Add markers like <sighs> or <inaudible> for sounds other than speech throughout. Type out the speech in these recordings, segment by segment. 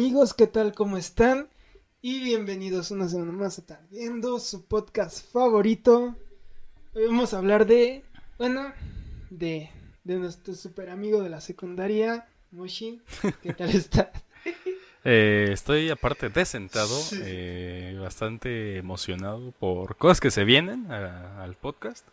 amigos? ¿Qué tal? ¿Cómo están? Y bienvenidos una semana más a Tardiendo, su podcast favorito. Hoy vamos a hablar de, bueno, de, de nuestro super amigo de la secundaria, Moshi. ¿Qué <laughs> tal está? Eh, estoy aparte de sentado, eh, bastante emocionado por cosas que se vienen a- al podcast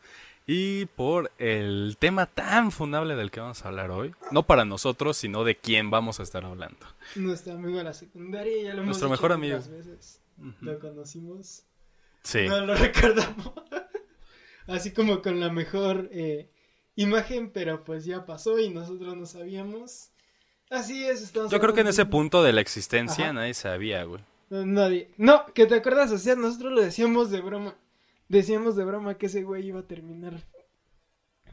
y por el tema tan fundable del que vamos a hablar hoy. No para nosotros, sino de quién vamos a estar hablando. Nuestro amigo de la secundaria, ya lo hemos Nuestro dicho mejor amigo. veces. Lo conocimos. Sí. No lo <laughs> recordamos. Así como con la mejor eh, imagen, pero pues ya pasó y nosotros no sabíamos. Así es, estamos Yo creo que en ese punto de la existencia Ajá. nadie sabía, güey. Nadie. No, que te acuerdas, o sea, nosotros lo decíamos de broma. Decíamos de broma que ese güey iba a terminar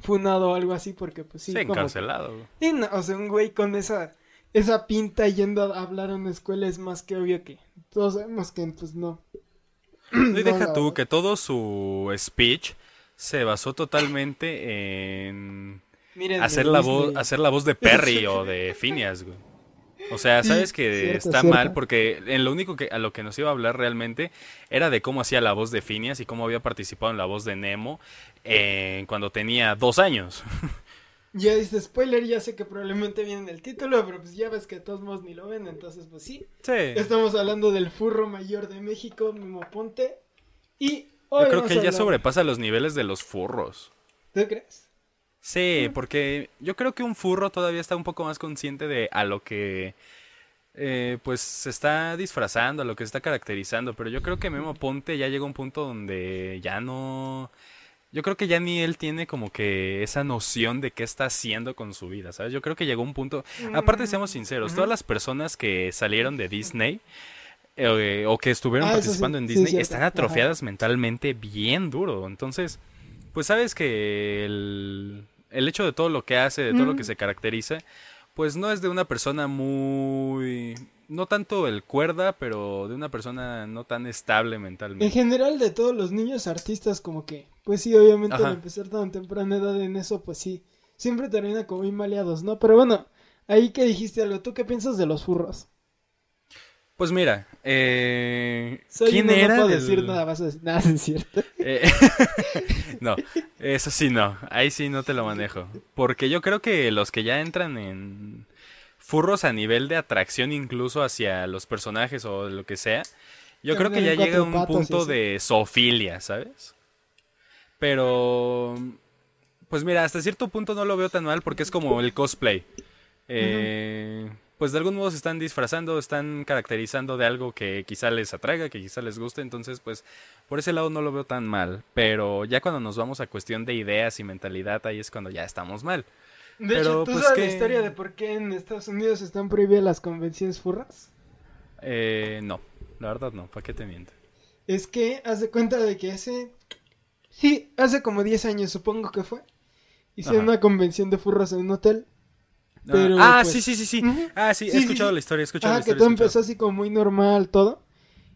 funado o algo así, porque pues sí. Sí, como que- encarcelado. Sí, no, o sea, un güey con esa, esa pinta yendo a hablar a una escuela es más que obvio que todos sabemos que pues no. No, y No, deja la tú que todo su speech se basó totalmente en Miren, hacer la voz hacer la voz de <laughs> Perry o de Phineas, güey. O sea, sabes que cierto, está cierto. mal porque en lo único que a lo que nos iba a hablar realmente era de cómo hacía la voz de Phineas y cómo había participado en la voz de Nemo eh, cuando tenía dos años. <laughs> Ya dice spoiler, ya sé que probablemente viene en el título, pero pues ya ves que todos modos ni lo ven, entonces pues sí. Sí. Estamos hablando del furro mayor de México, Mimo Ponte. Y hoy Yo creo que él ya sobrepasa los niveles de los furros. ¿Tú crees? Sí, porque yo creo que un furro todavía está un poco más consciente de a lo que eh, pues se está disfrazando, a lo que se está caracterizando, pero yo creo que Memo Ponte ya llega a un punto donde ya no... Yo creo que ya ni él tiene como que esa noción de qué está haciendo con su vida, ¿sabes? Yo creo que llegó a un punto... Aparte, seamos sinceros, todas las personas que salieron de Disney eh, o que estuvieron Ah, sí, participando en Disney están atrofiadas mentalmente bien duro. Entonces, pues sabes que el, el hecho de todo lo que hace, de todo lo que Mm. se caracteriza, pues no es de una persona muy... No tanto el cuerda, pero de una persona no tan estable En mentalmente. general de todos los niños artistas como que, pues sí, obviamente Ajá. al empezar tan temprana edad en eso, pues sí, siempre termina como muy maleados, ¿no? Pero bueno, ahí que dijiste algo, ¿tú qué piensas de los furros? Pues mira, eh, Soy ¿quién uno, era? no puedo decir nada, decir nada, es cierto. Eh, <laughs> no, eso sí no, ahí sí no te lo manejo. Porque yo creo que los que ya entran en furros a nivel de atracción incluso hacia los personajes o lo que sea, yo creo que ya llega a un punto de zoofilia, ¿sabes? Pero, pues mira, hasta cierto punto no lo veo tan mal porque es como el cosplay. Eh, Pues de algún modo se están disfrazando, están caracterizando de algo que quizá les atraiga, que quizá les guste, entonces pues por ese lado no lo veo tan mal, pero ya cuando nos vamos a cuestión de ideas y mentalidad, ahí es cuando ya estamos mal. De Pero, hecho, ¿tú pues, sabes la historia de por qué en Estados Unidos están prohibidas las convenciones furras? Eh, no, la verdad no, ¿para qué te miento? Es que hace cuenta de que hace... Sí, hace como 10 años supongo que fue. Ajá. una convención de furros en un hotel. Pero, ah, pues, sí, sí, sí, sí. Ah, sí, Sí, he escuchado sí. la historia, he escuchado Ah, la que historia. todo he escuchado. empezó así como muy normal todo.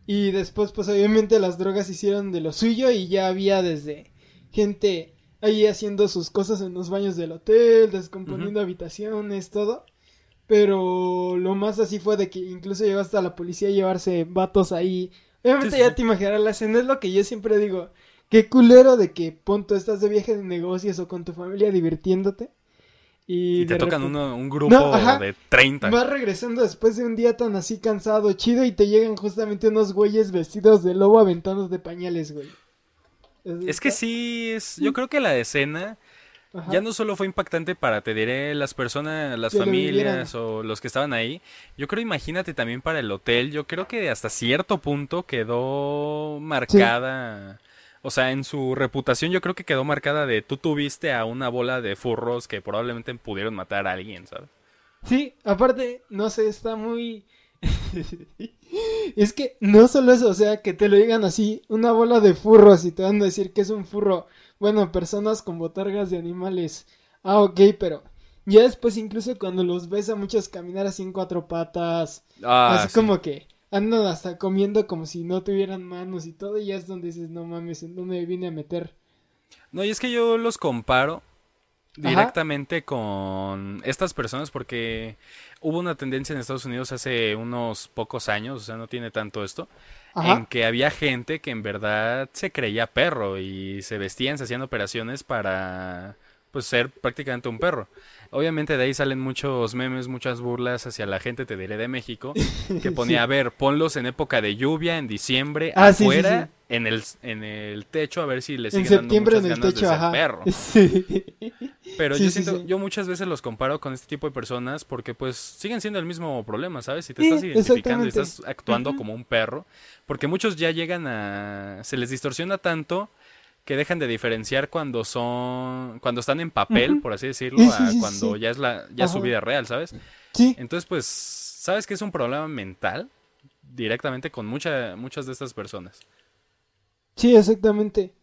Y después, pues obviamente las drogas hicieron de lo suyo y ya había desde gente ahí haciendo sus cosas en los baños del hotel, descomponiendo habitaciones, todo. Pero lo más así fue de que incluso llegó hasta la policía a llevarse vatos ahí. Obviamente Sí, ya te imaginarás la escena, es lo que yo siempre digo. Qué culero de que, punto, estás de viaje de negocios o con tu familia divirtiéndote. Y, Y te tocan uno- un grupo No, ajá. de 30. Vas regresando después de un día tan así cansado, chido, y te llegan justamente unos güeyes vestidos de lobo aventados de pañales, güey. Es que sí, es, yo creo que la escena Ajá. ya no solo fue impactante para, te diré, las personas, las Que lo familias o los que estaban ahí. Yo creo, imagínate también para el hotel, yo creo que hasta cierto punto quedó marcada, o sea, en su reputación yo creo que quedó marcada de tú tuviste a una bola de furros que probablemente pudieron matar a alguien, ¿sabes? Sí, aparte, no sé, está muy... <laughs> es que no solo eso, o sea, que te lo digan así, una bola de furros y te van a decir que es un furro. Bueno, personas con botargas de animales. Ah, ok, pero ya después incluso cuando los ves a muchos caminar así en cuatro patas, Ah, así sí. como que andan hasta comiendo como si no tuvieran manos y todo, y ya es donde dices, no mames, ¿en dónde me vine a meter? No, y es que yo los comparo directamente con estas personas porque hubo una tendencia en Estados Unidos hace unos pocos años, o sea, no tiene tanto esto, en que había gente que en verdad se creía perro y se vestían, se hacían operaciones para pues ser prácticamente un perro. Obviamente de ahí salen muchos memes, muchas burlas hacia la gente, te diré, de México, <laughs> que ponía, a ver, ponlos en época de lluvia, en diciembre, ah, afuera, En, el, en el techo, a ver si les siguen dando muchas ganas de ser perro. <laughs> Pero yo siento, yo muchas veces los comparo con este tipo de personas porque pues siguen siendo el mismo problema, ¿sabes? Si te estás identificando y estás actuando como un perro, porque muchos ya llegan a... se les distorsiona tanto que dejan de diferenciar cuando son cuando están en papel, por así decirlo, a cuando ya es la ya su vida real, ¿sabes? Sí. Entonces, pues sabes que es un problema mental directamente con mucha, muchas de estas personas. Sí, exactamente.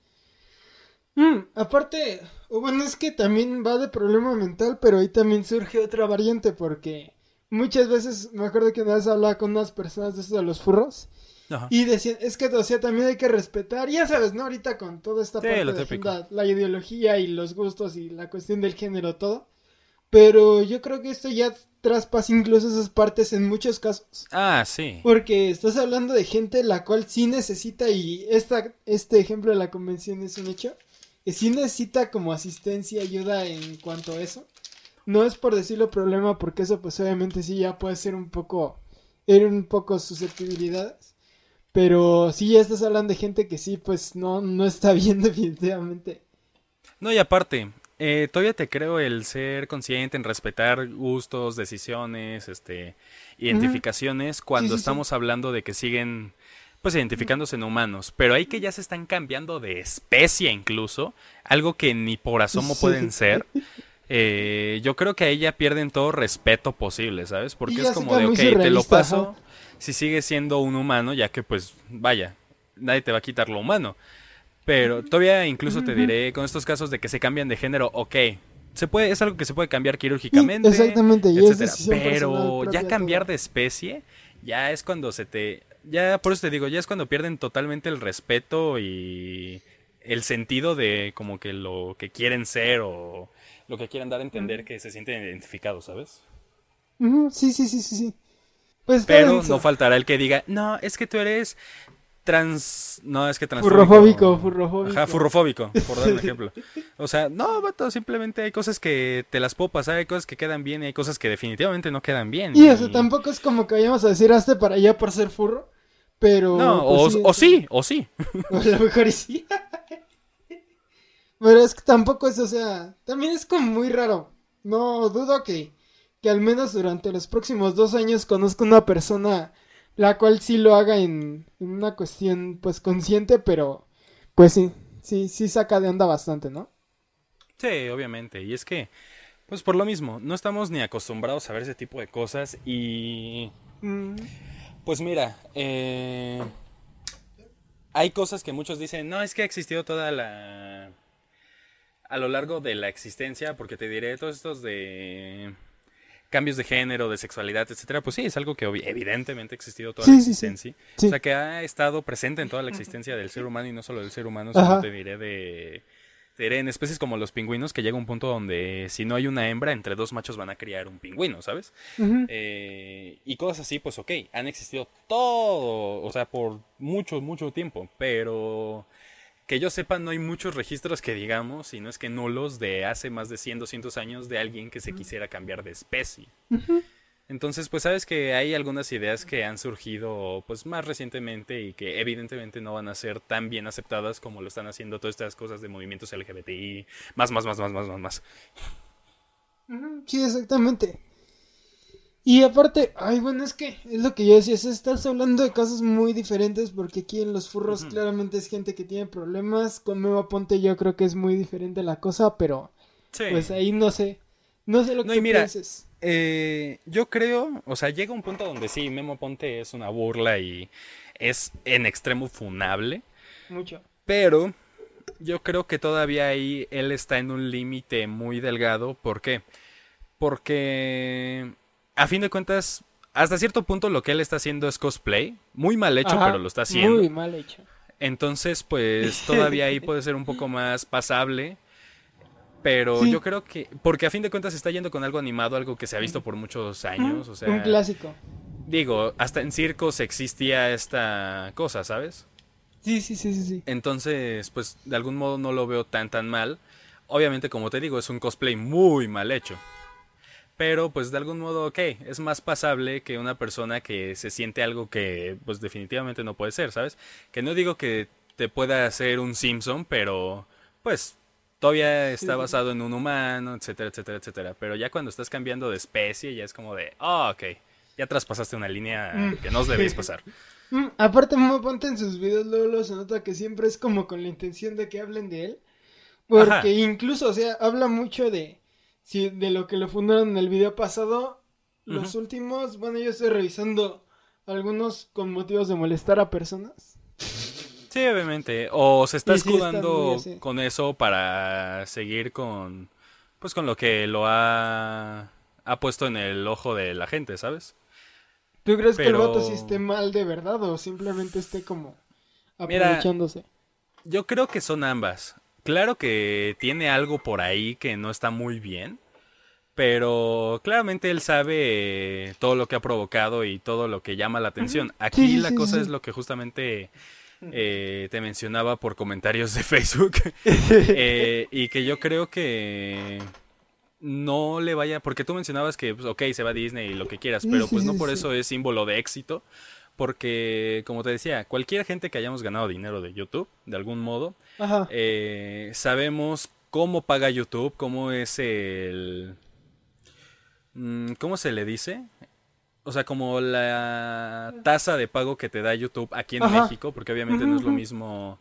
Mm, aparte, bueno, es que también va de problema mental, pero ahí también surge otra variante porque muchas veces me acuerdo que una vez hablaba con unas personas de esos de los furros y decían, es que, o sea, también hay que respetar, ya sabes, ¿no? Ahorita con toda esta parte de la ideología y los gustos y la cuestión del género, todo. Pero yo creo que esto ya traspasa incluso esas partes en muchos casos. Ah, sí. Porque estás hablando de gente la cual sí necesita, y esta, este ejemplo de la convención es un hecho, que sí necesita como asistencia, ayuda en cuanto a eso. No es por decirlo problema, porque eso pues obviamente sí ya puede ser un poco, era un poco susceptibilidades. Pero sí, ya estás hablando de gente que sí, pues no, no está bien <laughs> definitivamente. No, y aparte, eh, todavía te creo el ser consciente en respetar gustos, decisiones, este, identificaciones, cuando estamos hablando de que siguen, pues, identificándose en humanos. Pero hay que ya se están cambiando de especie incluso, algo que ni por asomo <laughs> pueden ser. Eh, yo creo que ahí ya pierden todo respeto posible, ¿sabes? Porque es como de, ok, te lo paso si sigue siendo un humano, ya que pues vaya, nadie te va a quitar lo humano. Pero todavía incluso te diré con estos casos de que se cambian de género, ok, se puede, es algo que se puede cambiar quirúrgicamente, exactamente, pero ya cambiar de especie ya es cuando se te ya por eso te digo, ya es cuando pierden totalmente el respeto y el sentido de como que lo que quieren ser o lo que quieren dar a entender que se sienten identificados, ¿sabes? Sí, sí, sí, sí, sí. Pues Pero no faltará el que diga, no, es que tú eres trans... No, es que trans... Furrofóbico, furrofóbico. Ajá, furrofóbico, por dar un <laughs> ejemplo. O sea, no, vato, simplemente hay cosas que te las puedo pasar, hay cosas que quedan bien y hay cosas que definitivamente no quedan bien. Y, eso tampoco es como que vayamos a decir, hazte para allá por ser furro, pero... No, pues o, sí, o sí. O <laughs> a lo mejor sí. <laughs> pero es que tampoco es, o sea, también es como muy raro. No dudo que que al menos durante los próximos dos años conozco una persona la cual sí lo haga en, una cuestión pues consciente, pero pues sí, sí, sí saca de onda bastante, ¿no? Sí, obviamente. Y es que, pues por lo mismo, no estamos ni acostumbrados a ver ese tipo de cosas y... Mm. Pues mira, eh... hay cosas que muchos dicen, no, es que ha existido toda la... a lo largo de la existencia, porque te diré todos estos de cambios de género, de sexualidad, etcétera, pues sí, es algo que evidentemente ha existido toda la existencia. O sea, que ha estado presente en toda la existencia del ser humano y no solo del ser humano, sino te diré de te diré en especies como los pingüinos, que llega un punto donde si no hay una hembra, entre dos machos van a criar un pingüino, ¿sabes? Eh, y cosas así, pues ok, han existido todo, o sea, por mucho, mucho tiempo, pero que yo sepa, no hay muchos registros que digamos, si no es que nulos, de hace más de 100, 200 años de alguien que se quisiera cambiar de especie. Entonces, pues sabes que hay algunas ideas que han surgido pues más recientemente y que evidentemente no van a ser tan bien aceptadas como lo están haciendo todas estas cosas de movimientos LGBTI, más, más, más, más, más, más, más. Sí, exactamente. Y aparte, ay, bueno, es que es lo que yo decía, estás hablando de casos muy diferentes porque aquí en los furros claramente es gente que tiene problemas, con Memo Ponte yo creo que es muy diferente la cosa, pero pues ahí no sé, no sé lo que no, Eh, yo creo, o sea, llega un punto donde sí, Memo Ponte es una burla y es en extremo funable. Mucho. Pero yo creo que todavía ahí él está en un límite muy delgado, ¿por qué? Porque a fin de cuentas, hasta cierto punto lo que él está haciendo es cosplay. Muy mal hecho, pero lo está haciendo. Muy mal hecho. Entonces, pues todavía ahí puede ser un <laughs> poco más pasable. Pero Sí. yo creo que, porque a fin de cuentas está yendo con algo animado, algo que se ha visto por muchos años, o sea, Un clásico. digo, hasta en circos existía esta cosa, ¿sabes? Sí, sí, sí, sí, sí. Entonces, pues de algún modo no lo veo tan tan mal. Obviamente, como te digo, es un cosplay muy mal hecho. Pero pues de algún modo, ok, es más pasable que una persona que se siente algo que pues definitivamente no puede ser, ¿sabes? Que no digo que te pueda hacer un Simpson, pero pues todavía está basado en un humano, etcétera, etcétera, etcétera. Pero ya cuando estás cambiando de especie, ya es como de, oh, ok, ya traspasaste una línea Mm. que no os debéis <laughs> pasar. Mm, aparte, Momo Ponte en sus videos luego, luego se nota que siempre es como con la intención de que hablen de él. Porque Ajá. incluso, o sea, habla mucho de, sí, de lo que lo fundaron en el video pasado. Los últimos, bueno, yo estoy revisando algunos con motivos de molestar a personas. Sí, obviamente. O se está están escudando con eso para seguir con, pues con lo que lo ha, ha puesto en el ojo de la gente, ¿sabes? ¿Tú crees que el vato sí esté mal de verdad o simplemente esté como Mira, aprovechándose? Yo creo que son ambas. Claro que tiene algo por ahí que no está muy bien, pero claramente él sabe todo lo que ha provocado y todo lo que llama la atención. Aquí Sí, la sí, cosa sí. es lo que justamente eh, te mencionaba por comentarios de <laughs> Facebook. Eh, y que yo creo que no le vaya, porque tú mencionabas que, pues, ok, se va a Disney y lo que quieras, pero pues no por eso es símbolo de éxito, porque, como te decía, cualquier gente que hayamos ganado dinero de YouTube, de algún modo, Ajá. eh, sabemos cómo paga YouTube, cómo es el... mm, ¿Cómo se le dice? O sea, como la tasa de pago que te da YouTube aquí en Ajá. México, porque obviamente no es lo mismo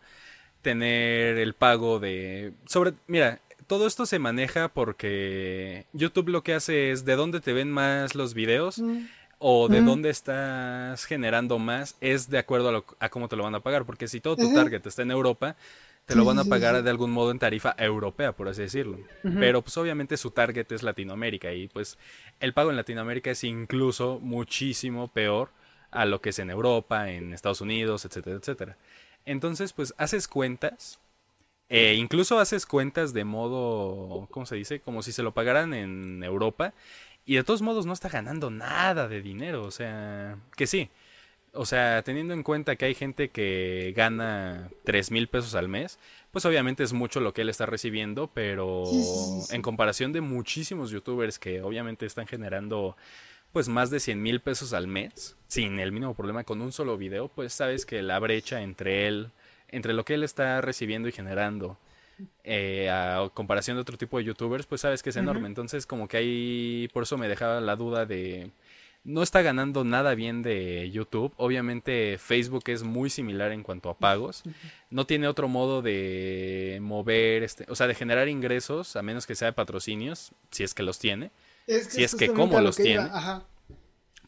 tener el pago de... Sobre, mira, todo esto se maneja porque YouTube lo que hace es de dónde te ven más los videos Mm, o de dónde estás generando más es de acuerdo a, lo- a cómo te lo van a pagar. Porque si todo tu target está en Europa, te lo van a pagar de algún modo en tarifa europea, por así decirlo. Pero pues obviamente su target es Latinoamérica y pues el pago en Latinoamérica es incluso muchísimo peor a lo que es en Europa, en Estados Unidos, etcétera, etcétera. Entonces pues haces cuentas, eh, incluso haces cuentas de modo, ¿cómo se dice? Como si se lo pagaran en Europa y de todos modos no está ganando nada de dinero, o sea, que sí. O sea, teniendo en cuenta que hay gente que gana tres mil pesos al mes, pues obviamente es mucho lo que él está recibiendo, pero Sí, sí, sí, sí. en comparación de muchísimos youtubers que obviamente están generando pues más de 100 mil pesos al mes, sin el mínimo problema con un solo video, pues sabes que la brecha entre él, entre lo que él está recibiendo y generando, eh, a comparación de otro tipo de youtubers, pues sabes que es enorme. Entonces como que ahí, por eso me dejaba la duda de no está ganando nada bien de YouTube. Obviamente Facebook es muy similar en cuanto a pagos. No tiene otro modo de mover, este, o sea, de generar ingresos, a menos que sea de patrocinios, si es que los tiene. Es si es que cómo los que tiene. Ajá.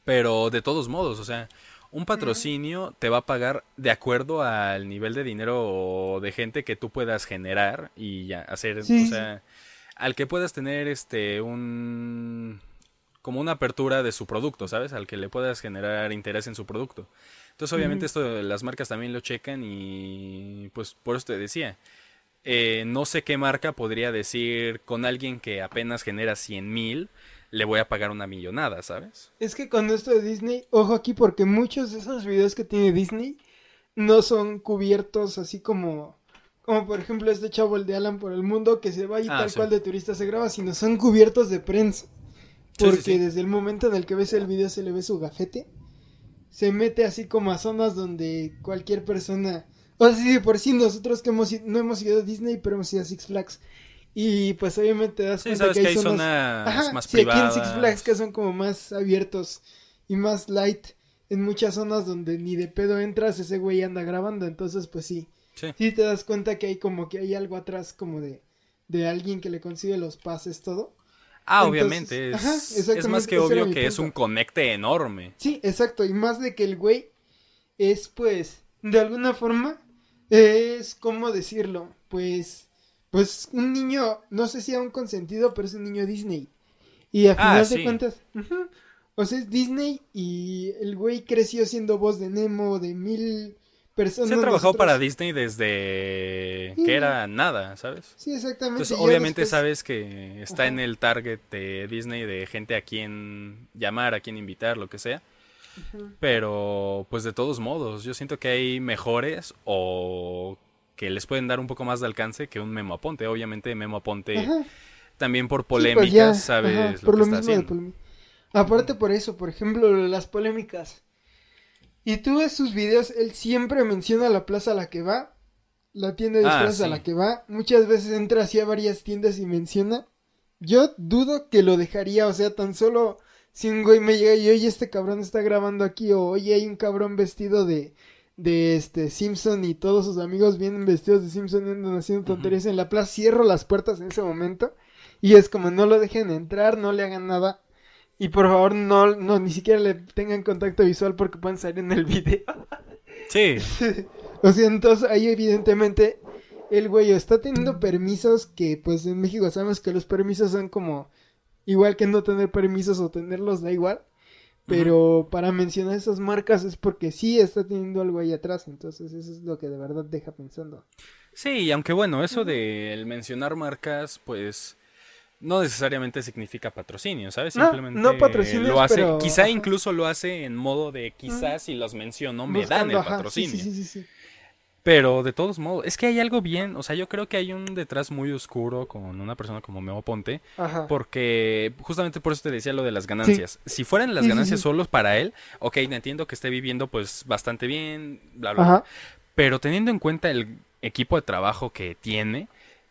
Pero de todos modos, o sea, un patrocinio te va a pagar de acuerdo al nivel de dinero de gente que tú puedas generar y ya hacer, Sí, o sea, al que puedas tener este un como una apertura de su producto, ¿sabes? Al que le puedas generar interés en su producto. Entonces, obviamente esto las marcas también lo checan y pues por eso te decía, eh, no sé qué marca podría decir con alguien que apenas genera 100 mil, le voy a pagar una millonada, ¿sabes? Es que con esto de Disney, ojo aquí porque muchos de esos videos que tiene Disney no son cubiertos así como, como por ejemplo este chavo el de Alan por el mundo que se va y Ah, tal sí. cual de turista se graba, sino son cubiertos de prensa. Porque sí, sí. desde el momento en el que ves el video se le ve su gafete, se mete así como a zonas donde cualquier persona, o sea, sí, de por sí nosotros que hemos, no hemos ido a Disney, pero hemos ido a Six Flags. Y pues obviamente te das Sí, cuenta sabes que hay zonas más sí, aquí en privadas. Six Flags que son como más abiertos y más light. En muchas zonas donde ni de pedo entras, ese güey anda grabando. Entonces, pues sí. Sí. Sí te das cuenta que hay como que hay algo atrás como de, de alguien que le consigue los pases, todo. Ah, Entonces, obviamente. Es, ajá, es más que obvio que es un conecte enorme. Sí, exacto. Y más de que el güey es pues, de alguna forma, es, ¿cómo decirlo? Pues, pues un niño, no sé si aún consentido, pero es un niño Disney. Y a Ah, final sí. de cuentas, o sea, es Disney y el güey creció siendo voz de Nemo, de mil, personas. Se ha trabajado nosotros- para Disney desde Sí. que era nada, ¿sabes? Sí, exactamente. Entonces, obviamente después- sabes que está Ajá. en el target de Disney de gente a quien llamar, a quien invitar, lo que sea. Pero, pues de todos modos, yo siento que hay mejores o que les pueden dar un poco más de alcance que un Memo Aponte. Obviamente Memo Aponte Ajá. también por Sí, pues polémicas ya, sabes ajá, lo por que lo está mismo haciendo. Aparte por eso, por ejemplo, las polémicas. Y tú ves sus videos, él siempre menciona la plaza a la que va, la tienda de Ah, a la que va. Muchas veces entra así a varias tiendas y menciona. Yo dudo que lo dejaría, o sea, tan solo si un güey me llega y oye, este cabrón está grabando aquí, o oye, hay un cabrón vestido de, de este Simpson y todos sus amigos vienen vestidos de Simpson y andan haciendo tonterías en la plaza, cierro las puertas en ese momento y es como no lo dejen entrar, no le hagan nada y por favor no, no ni siquiera le tengan contacto visual porque pueden salir en el <laughs> video. Sí, <laughs> O sea, entonces ahí evidentemente el güey está teniendo permisos que pues en México sabemos que los permisos son como igual que no tener permisos o tenerlos da igual. Pero para mencionar esas marcas es porque sí está teniendo algo ahí atrás. Entonces eso es lo que de verdad deja pensando. sí, y aunque bueno, eso de el mencionar marcas, pues no necesariamente significa patrocinio, ¿sabes? No, Simplemente no patrocinios, lo hace, pero- quizá incluso lo hace en modo de quizás si los menciono me Buscando, dan el patrocinio. Sí, sí, sí. Pero de todos modos, es que hay algo bien, o sea, yo creo que hay un detrás muy oscuro con una persona como Memo Ponte, Ajá. porque justamente por eso te decía lo de las ganancias. Si fueran las sí, ganancias sí. solos para él, ok, entiendo que esté viviendo pues bastante bien, bla, bla, Ajá. bla. Pero teniendo en cuenta el equipo de trabajo que tiene,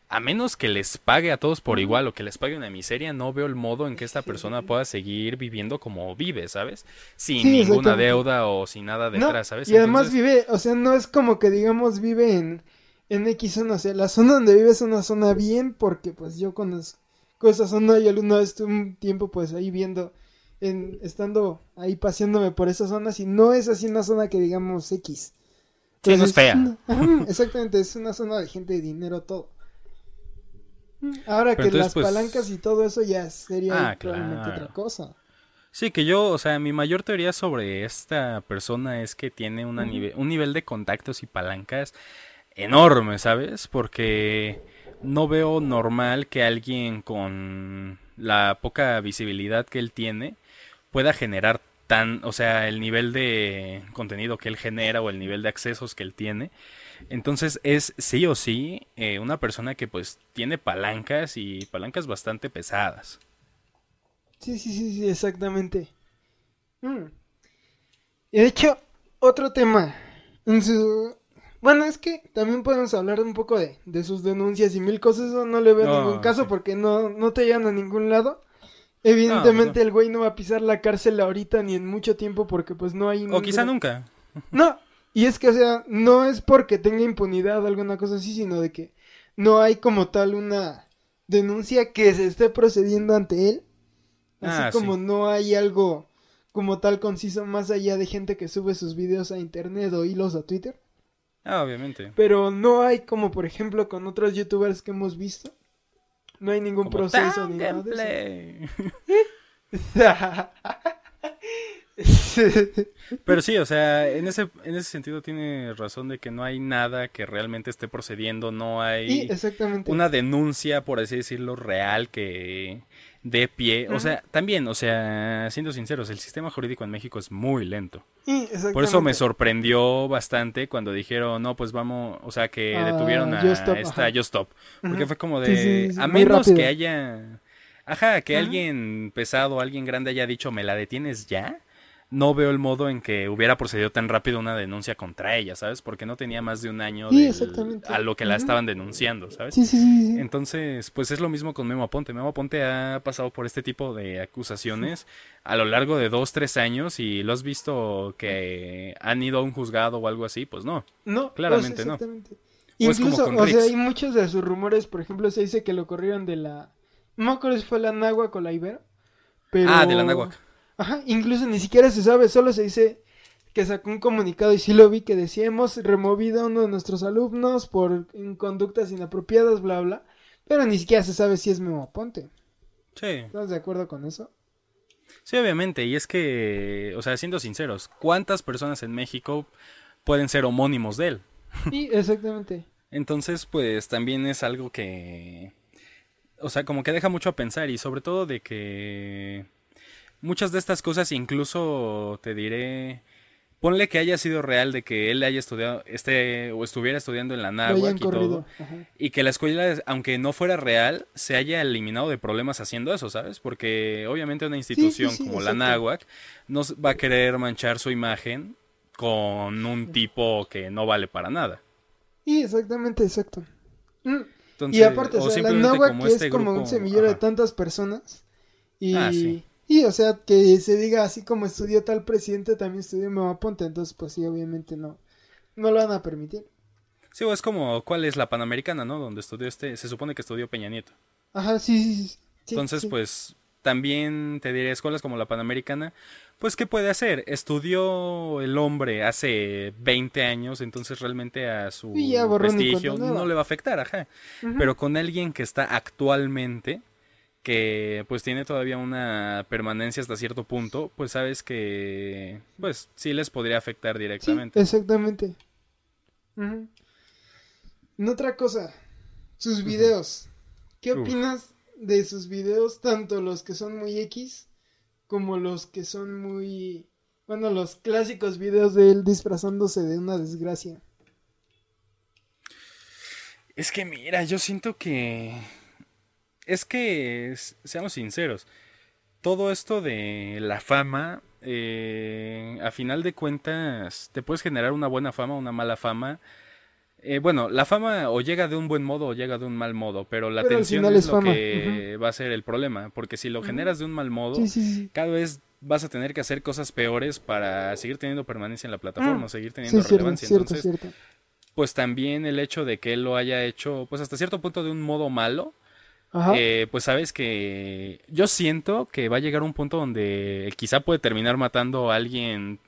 a menos que les pague a todos por igual o que les pague una miseria, no veo el modo en que esta persona pueda seguir viviendo como vive, ¿sabes? Sin Sí, ninguna deuda o sin nada No, detrás, ¿sabes? Y además Entonces- vive, o sea, no es como que digamos vive en, en X zona, o sea, la zona donde vive es una zona bien porque pues yo conozco esa zona y alguna vez estuve un tiempo pues ahí viendo, en, estando ahí paseándome por esas zonas y no es así una zona que digamos X. Sí, no es fea. una- ajá, <laughs> exactamente, es una zona de gente de dinero todo. Ahora Pero que entonces, las pues- palancas y todo eso ya sería Ah, claro. otra cosa. Sí, que yo, o sea, mi mayor teoría sobre esta persona es que tiene una Ujú. nive- un nivel de contactos y palancas enorme, ¿sabes? Porque no veo normal que alguien con la poca visibilidad que él tiene pueda generar tan, o sea, el nivel de contenido que él genera o el nivel de accesos que él tiene. Entonces es sí o sí eh, una persona que pues tiene palancas y palancas bastante pesadas. Sí, sí, sí, sí, exactamente. Mm. Y de hecho, otro tema. En su... Bueno, es que también podemos hablar un poco de, de sus denuncias y mil cosas. Eso no le veo No, ningún caso sí. porque no, no te llevan a ningún lado. Evidentemente No, pues el güey no va a pisar la cárcel ahorita ni en mucho tiempo porque pues no hay... O quizá nunca. No, y es que, o sea, no es porque tenga impunidad o alguna cosa así, sino de que no hay como tal una denuncia que se esté procediendo ante él. Así Ah, como sí. no hay algo como tal conciso más allá de gente que sube sus videos a internet o hilos a Twitter. Ah, obviamente. Pero no hay como, por ejemplo, con otros youtubers que hemos visto. No hay ningún Como proceso ni nada de eso. <laughs> <laughs> <laughs> <laughs> Pero sí, o sea, en ese, en ese sentido tiene razón de que no hay nada que realmente esté procediendo, no hay exactamente. una denuncia, por así decirlo, real que dé pie. O sea, también, o sea, siendo sinceros, el sistema jurídico en México es muy lento. Por eso me sorprendió bastante cuando dijeron, no, pues vamos, o sea, que Ah, detuvieron a Just Stop, esta ajá. Just Stop. Porque fue como de, sí, a menos rápido. que haya, ajá, que alguien pesado, alguien grande haya dicho, me la detienes ya. No veo el modo en que hubiera procedido tan rápido una denuncia contra ella, ¿sabes? Porque no tenía más de un año Sí, del- a lo que la estaban denunciando, ¿sabes? Sí, sí, sí. Entonces, pues es lo mismo con Memo Aponte. Memo Aponte ha pasado por este tipo de acusaciones a lo largo de dos, tres años y lo has visto que han ido a un juzgado o algo así, pues no. No, Claramente o sea, no. exactamente. O es como Incluso, o sea, hay muchos de sus rumores, por ejemplo, se dice que lo corrieron de la... No acuerdo si fue la Náhuac o la Ibero, pero... Ah, de la Náhuac. Ajá, incluso ni siquiera se sabe, solo se dice que sacó un comunicado y sí lo vi que decía hemos removido a uno de nuestros alumnos por conductas inapropiadas, bla, bla, pero ni siquiera se sabe si es Memo Aponte. Sí. ¿Estás de acuerdo con eso? Sí, obviamente. Y es que, o sea, siendo sinceros, ¿cuántas personas en México pueden ser homónimos de él. <laughs> Sí, exactamente. Entonces, pues también es algo que, o sea, como que deja mucho a pensar y sobre todo de que muchas de estas cosas incluso te diré, ponle que haya sido real de que él haya estudiado, este, o estuviera estudiando en la náhuatl y todo, y que la escuela, aunque no fuera real, se haya eliminado de problemas haciendo eso, ¿sabes? Porque obviamente una institución como la náhuatl no va a querer manchar su imagen con un tipo que no vale para nada. Sí, exactamente, exacto. Mm. y aparte, o sea, la náhuatl es este como un semillero de tantas personas. Y... Ah, y, o sea, que se diga así como estudió tal presidente, también estudió Memaponte, entonces pues sí, obviamente no, no lo van a permitir. Sí, o es como, ¿cuál es la Panamericana, no? Donde estudió este, se supone que estudió Peña Nieto. Ajá, sí, sí, sí. entonces, pues, también te diré, escuelas como la Panamericana, pues, ¿qué puede hacer? Estudió el hombre hace 20 años, entonces realmente a su prestigio no le va a afectar, ajá. Pero con alguien que está actualmente que pues tiene todavía una permanencia hasta cierto punto, pues sabes que pues sí les podría afectar directamente. exactamente. otra cosa, sus videos. ¿Qué opinas de sus videos, tanto los que son muy X como los que son muy... Bueno, los clásicos videos de él disfrazándose de una desgracia? Es que mira, yo siento que es que, seamos sinceros, todo esto de la fama, eh, a final de cuentas, te puedes generar una buena fama o una mala fama. Eh, bueno, la fama o llega de un buen modo o llega de un mal modo, pero la atención es, lo que va a ser el problema, porque si lo generas de un mal modo, cada vez vas a tener que hacer cosas peores para seguir teniendo permanencia en la plataforma, ah, seguir teniendo relevancia. Entonces, pues también el hecho de que él lo haya hecho, pues hasta cierto punto de un modo malo, eh, pues sabes que yo siento que va a llegar un punto donde quizá puede terminar matando a alguien,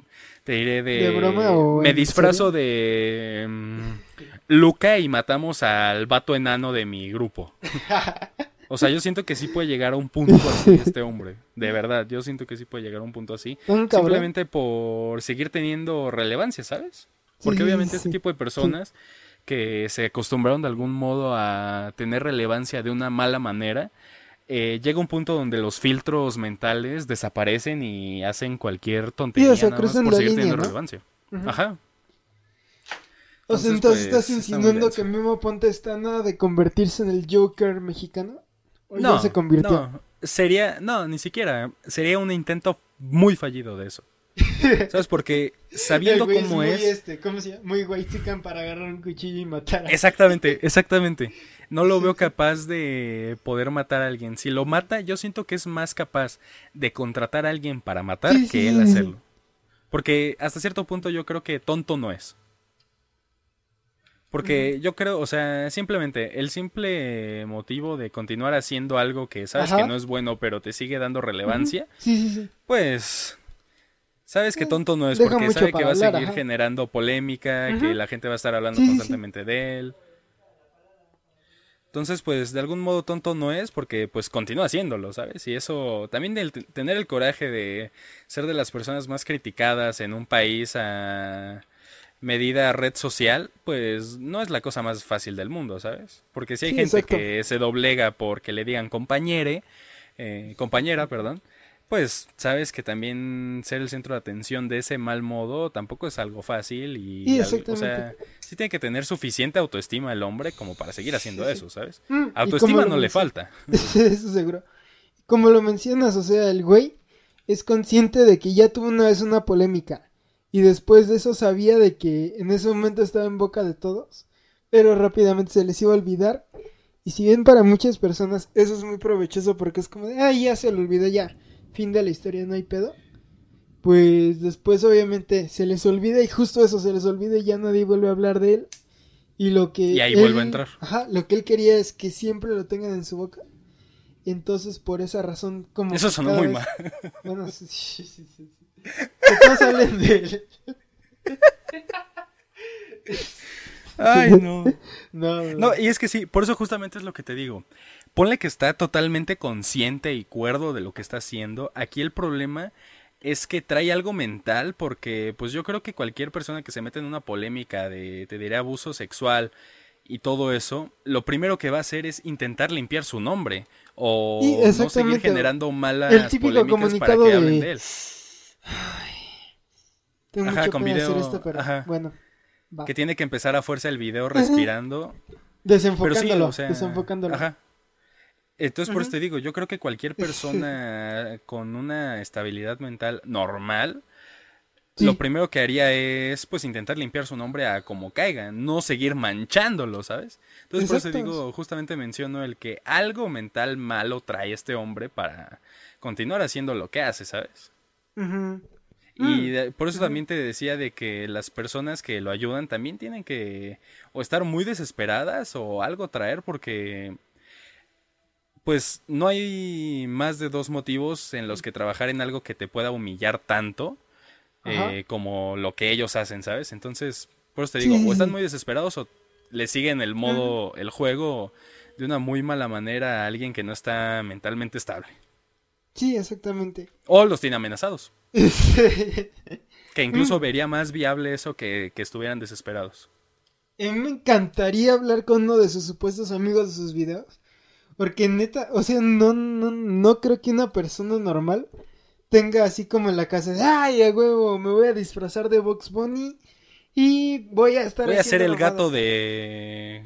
te diré de... broma o Me disfrazo de mm, Luca y matamos al vato enano de mi grupo. <laughs> O sea, yo siento que sí puede llegar a un punto así este hombre. De verdad, yo siento que sí puede llegar a un punto así. Simplemente por seguir teniendo relevancia, ¿sabes? Porque obviamente este tipo de personas que se acostumbraron de algún modo a tener relevancia de una mala manera, eh, llega un punto donde los filtros mentales desaparecen y hacen cualquier tontería nada más por seguir teniendo relevancia. Ajá. o sea, entonces pues, estás insinuando que Memo Ponte está nada de convertirse en el Joker mexicano. ¿O no, se convirtió? no, sería, no, ni siquiera. Sería un intento muy fallido de eso. <laughs> ¿Sabes? Porque sabiendo cómo es. Muy este, ¿Cómo se llama? Muy guaytican para agarrar un cuchillo y matar a Exactamente, <laughs> exactamente. No lo veo capaz de poder matar a alguien. Si lo mata, yo siento que es más capaz de contratar a alguien para matar que él hacerlo. Porque hasta cierto punto yo creo que tonto no es. Porque yo creo, o sea, simplemente el simple motivo de continuar haciendo algo que sabes que no es bueno, pero te sigue dando relevancia, pues Sabes que tonto no es porque sabe que va a seguir generando polémica, que la gente va a estar hablando constantemente de él. Entonces, pues de algún modo tonto no es porque pues continúa haciéndolo, ¿sabes? Y eso también tener el coraje de ser de las personas más criticadas en un país a medida red social, pues no es la cosa más fácil del mundo, ¿sabes? Porque si hay gente que se doblega porque le digan compañere, eh, compañera, perdón, pues sabes que también ser el centro de atención de ese mal modo tampoco es algo fácil y, o sea, sí tiene que tener suficiente autoestima el hombre como para seguir haciendo eso, ¿sabes? Mm, autoestima no le falta. <laughs> eso seguro. Como lo mencionas, o sea, el güey es consciente de que ya tuvo una vez una polémica y después de eso sabía de que en ese momento estaba en boca de todos, pero rápidamente se les iba a olvidar y si bien para muchas personas eso es muy provechoso porque es como de, ah, ya se lo olvidó ya fin de la historia, no hay pedo. Pues después obviamente se les olvida y justo eso se les olvida y ya nadie vuelve a hablar de él. Y lo que... Y ahí vuelve a entrar. Ajá, lo que él quería es que siempre lo tengan en su boca. Entonces por esa razón como... Eso sonó muy mal. <laughs> Bueno, sí, sí, sí. sí. todos hablen de él. <laughs> Ay, <laughs> no. no. No, y es que sí, por eso justamente es lo que te digo ponle que está totalmente consciente y cuerdo de lo que está haciendo. Aquí el problema es que trae algo mental porque pues yo creo que cualquier persona que se mete en una polémica de, te diré, abuso sexual y todo eso, lo primero que va a hacer es intentar limpiar su nombre o no seguir generando malas polémicas para que hablen de él. <sighs> tengo mucho con video, esto, pero bueno. Que tiene que empezar a fuerza el video respirando. Desenfocándolo, desenfocándolo. Ajá. Entonces, por eso te digo, yo creo que cualquier persona con una estabilidad mental normal, lo primero que haría es, pues, intentar limpiar su nombre a como caiga, no seguir manchándolo, ¿sabes? Entonces, por eso digo, justamente menciono el que algo mental malo trae este hombre para continuar haciendo lo que hace, ¿sabes? Y mm. por eso también te decía de que las personas que lo ayudan también tienen que o estar muy desesperadas o algo traer porque pues no hay más de dos motivos en los que trabajar en algo que te pueda humillar tanto eh, como lo que ellos hacen, ¿sabes? Entonces, por eso te digo, o están muy desesperados o le siguen el modo, el juego de una muy mala manera a alguien que no está mentalmente estable. Sí, exactamente. O los tiene amenazados. <laughs> que incluso vería más viable eso que, que estuvieran desesperados. A mí me encantaría hablar con uno de sus supuestos amigos de sus videos porque neta, o sea, no, no, no creo que una persona normal tenga así como en la casa de, ay, a huevo, me voy a disfrazar de Box Bunny y voy a estar... Voy a ser el gato de...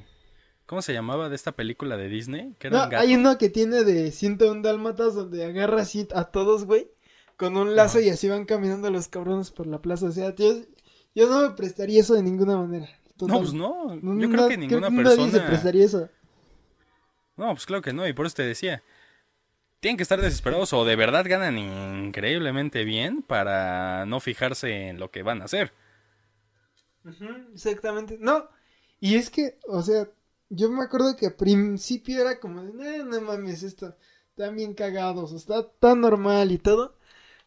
¿Cómo se llamaba de esta película de Disney? no, hay uno que tiene de 101 dálmatas donde agarra así a todos, güey, con un lazo y así van caminando los cabrones por la plaza. O sea, tío, yo no me prestaría eso de ninguna manera. No, pues no. Yo creo que ninguna persona. Nadie se prestaría eso. No, pues claro que no, y por eso te decía. Tienen que estar desesperados o de verdad ganan increíblemente bien para no fijarse en lo que van a hacer. exactamente. No, y es que, o sea, yo me acuerdo que al principio era como de, no mames, esto, están bien cagados, está tan normal y todo.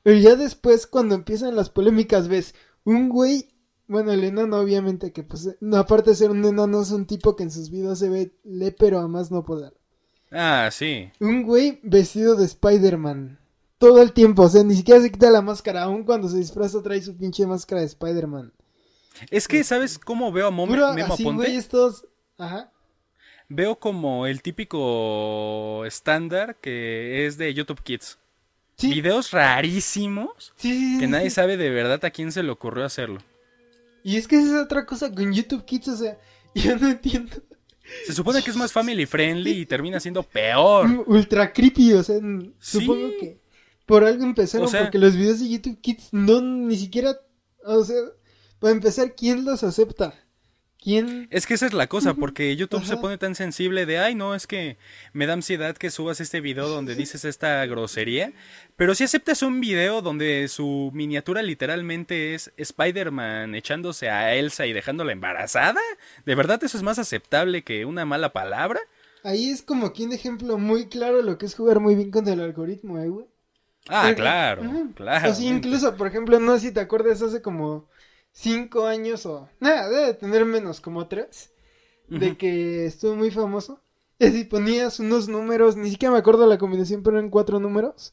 Pero ya después, cuando empiezan las polémicas, ves un güey, bueno, el enano, obviamente, que pues, aparte de ser un enano, es un tipo que en sus videos se ve le, pero a más no poder. Ah, sí. Un güey vestido de Spider-Man. Todo el tiempo, o sea, ni siquiera se quita la máscara. Aún cuando se disfraza trae su pinche máscara de Spider-Man. Es que, ¿sabes cómo veo a Memo, Memo así, Güey, estos... Ajá. Veo como el típico estándar que es de YouTube Kids. ¿Sí? Videos rarísimos sí, que nadie sabe de verdad a quién se le ocurrió hacerlo. Y es que esa es otra cosa con YouTube Kids, o sea, <laughs> yo no entiendo. Se supone que es más family friendly y termina siendo peor. <laughs> Ultra creepy, o sea, supongo que por algo empezaron, porque los videos de YouTube Kids no ni siquiera, o sea, para empezar, ¿quién los acepta? Es que esa es la cosa, porque YouTube se pone tan sensible de, ay, no, es que me da ansiedad que subas este video donde dices esta grosería. Pero si aceptas un video donde su miniatura literalmente es Spider-Man echándose a Elsa y dejándola embarazada, ¿de verdad eso es más aceptable que una mala palabra? Ahí es como aquí un ejemplo muy claro de lo que es jugar muy bien con el algoritmo, ¿eh, güey? Ah, claro, claro. O incluso, por ejemplo, no sé si te acuerdas, hace como cinco años o nada, debe tener menos, como tres, de que estuvo muy famoso. Y si ponías unos números, ni siquiera me acuerdo la combinación, pero en cuatro números.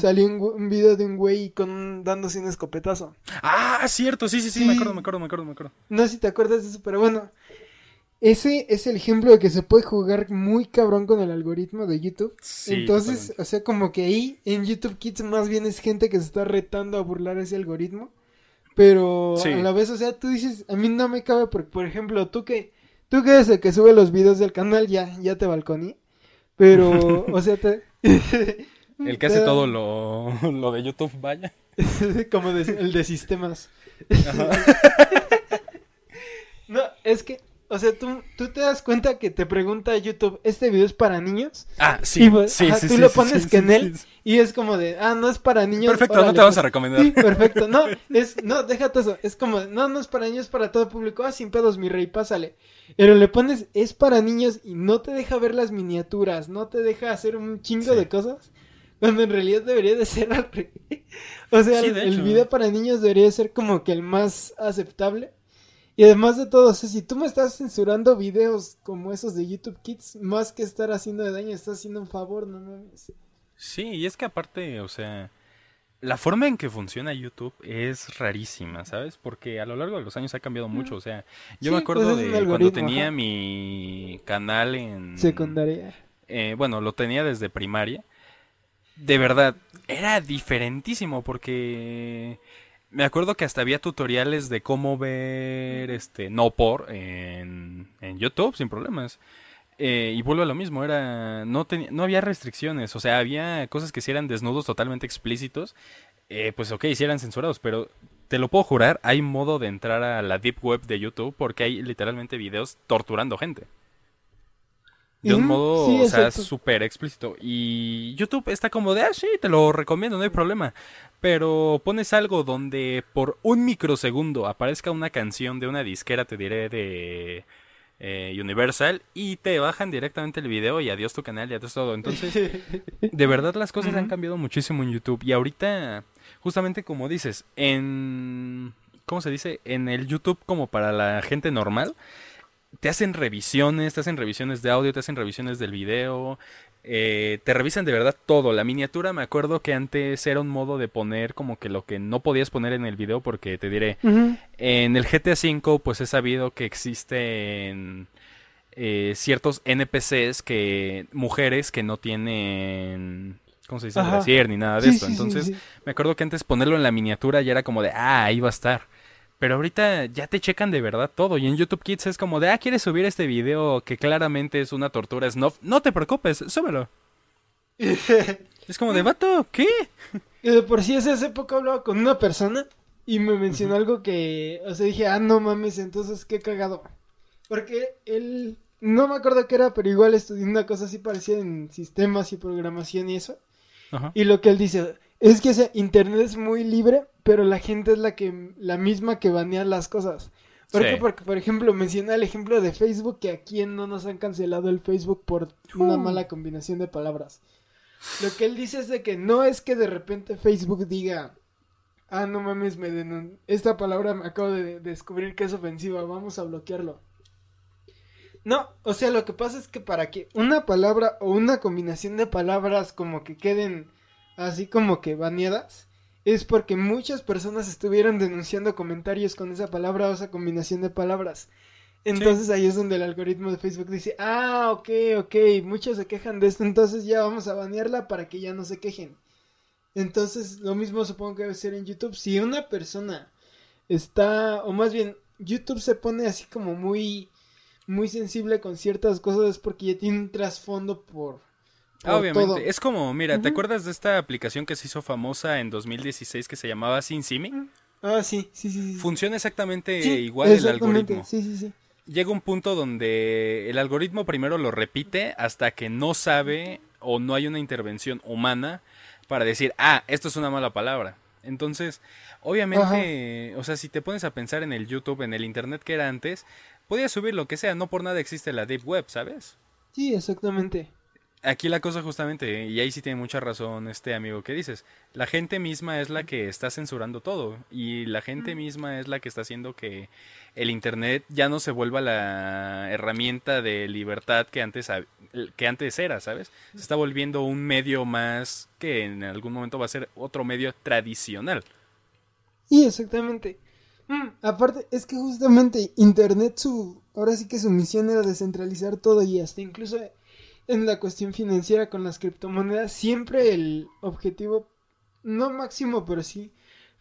Salió un, video de un güey con dándose un escopetazo. Ah, cierto, sí, sí, sí, me acuerdo, me acuerdo, me acuerdo, me acuerdo. No sé si te acuerdas de eso, pero bueno. Ese es el ejemplo de que se puede jugar muy cabrón con el algoritmo de YouTube. Entonces, o sea, como que ahí en YouTube Kids más bien es gente que se está retando a burlar ese algoritmo. Pero a la vez, o sea, tú dices, a mí no me cabe porque, por ejemplo, tú que, tú que eres el que sube los videos del canal, ya, ya te balconí. Pero, <laughs> o sea, te... el que hace todo lo, lo, de YouTube, vaya. <laughs> Como el de sistemas. <laughs> no, es que o sea, ¿tú, tú te das cuenta que te pregunta YouTube, ¿este video es para niños? Ah, sí, pues, sí, sí, Tú lo pones que en él y es como de, ah, no es para niños. Perfecto, no te vamos a recomendar. Sí, perfecto. No, es, no, déjate eso. Es como, no, no es para niños, es para todo público. Ah, sin pedos, mi rey, pásale. Pero le pones, es para niños y no te deja ver las miniaturas, no te deja hacer un chingo de cosas. Cuando en realidad debería de ser al rey. <laughs> O sea, el video para niños debería ser como que el más aceptable. Y además de todo, o sea, si tú me estás censurando videos como esos de YouTube Kids, más que estar haciendo de daño, estás haciendo un favor, no mames. Sí, y es que aparte, o sea, la forma en que funciona YouTube es rarísima, ¿sabes? Porque a lo largo de los años ha cambiado mucho. O sea, yo me acuerdo pues de cuando tenía ajá. mi canal en... Secundaria. eh, bueno, lo tenía desde primaria. De verdad, era diferentísimo porque me acuerdo que hasta había tutoriales de cómo ver este no por en, en YouTube sin problemas. Eh, y vuelvo a lo mismo, era no tenía, no había restricciones, o sea, había cosas que si eran desnudos totalmente explícitos, eh, pues ok, si eran censurados, pero te lo puedo jurar, hay modo de entrar a la deep web de YouTube porque hay literalmente videos torturando gente. De un modo, sí, o sea, súper explícito. Y YouTube está como de, ah, sí, te lo recomiendo, no hay problema. Pero pones algo donde por un microsegundo aparezca una canción de una disquera, te diré, de eh, Universal, y te bajan directamente el video y adiós tu canal y adiós todo. Entonces, <laughs> de verdad las cosas han cambiado muchísimo en YouTube. Y ahorita, justamente como dices, en... ¿Cómo se dice? En el YouTube como para la gente normal te hacen revisiones, te hacen revisiones de audio, te hacen revisiones del video, eh, te revisan de verdad todo. La miniatura me acuerdo que antes era un modo de poner como que lo que no podías poner en el video porque te diré, en el GTA V pues he sabido que existen eh, ciertos NPCs que mujeres que no tienen... ¿Cómo se dice? Brasier ni nada de Sí, esto. sí, sí, Entonces sí. me acuerdo que antes ponerlo en la miniatura ya era como de, ah, ahí va a estar. Pero ahorita ya te checan de verdad todo. Y en YouTube Kids es como de, ah, ¿quieres subir este video que claramente es una tortura snuff? No te preocupes, súbelo. <laughs> Es como de, vato, ¿qué? Y de por sí hace poco hablaba con una persona y me mencionó algo que, o sea, dije, ah, no mames, entonces qué cagado. Porque él, no me acuerdo qué era, pero igual estudié una cosa así parecida en sistemas y programación y eso. Ajá. Y lo que él dice es que Internet es muy libre, pero la gente es la que, la misma que banea las cosas. ¿Por Sí. qué? Porque, por ejemplo, menciona el ejemplo de Facebook, que a quién no nos han cancelado el Facebook por una mala combinación de palabras. Lo que él dice es de que no es que de repente Facebook diga, ah, no mames, me denon- esta palabra me acabo de descubrir que es ofensiva, vamos a bloquearlo. No, o sea, lo que pasa es que para que una palabra o una combinación de palabras como que queden así como que baneadas, es porque muchas personas estuvieron denunciando comentarios con esa palabra o esa combinación de palabras. Entonces ahí es donde el algoritmo de Facebook dice, ah, ok, ok, muchos se quejan de esto, entonces ya vamos a banearla para que ya no se quejen. Entonces lo mismo supongo que debe ser en YouTube. Si una persona está, o más bien, YouTube se pone así como muy, muy sensible con ciertas cosas es porque ya tiene un trasfondo por... Obviamente, todo. es como, mira, ¿te acuerdas de esta aplicación que se hizo famosa en 2016 que se llamaba SimSimi? Ah, sí, sí, sí. sí, sí. Funciona exactamente Sí, igual el algoritmo. Sí, sí, sí. llega un punto donde el algoritmo primero lo repite hasta que no sabe o no hay una intervención humana para decir, ah, esto es una mala palabra. Entonces, obviamente, o sea, si te pones a pensar en el YouTube, en el Internet que era antes, podías subir lo que sea, no por nada existe la Deep Web, ¿sabes? Sí, exactamente. Aquí la cosa justamente, y ahí sí tiene mucha razón este amigo que dices, la gente misma es la que está censurando todo y la gente misma es la que está haciendo que el Internet ya no se vuelva la herramienta de libertad que antes, que antes era, ¿sabes? Se está volviendo un medio más que en algún momento va a ser otro medio tradicional. Sí, exactamente. Mm, aparte, es que justamente Internet, su, ahora sí que su misión era descentralizar todo y hasta incluso en la cuestión financiera con las criptomonedas, siempre el objetivo, no máximo, pero sí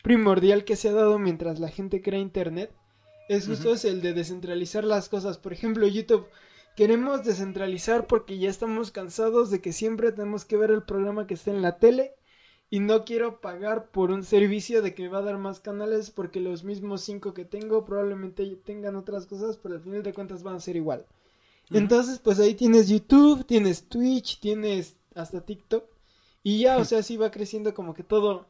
primordial que se ha dado mientras la gente crea Internet, es justo es el de descentralizar las cosas. Por ejemplo, YouTube, queremos descentralizar porque ya estamos cansados de que siempre tenemos que ver el programa que está en la tele y no quiero pagar por un servicio de que me va a dar más canales porque los mismos cinco que tengo probablemente tengan otras cosas, pero al final de cuentas van a ser igual. Entonces, pues ahí tienes YouTube, tienes Twitch, tienes hasta TikTok y ya, o sea, así va creciendo como que todo.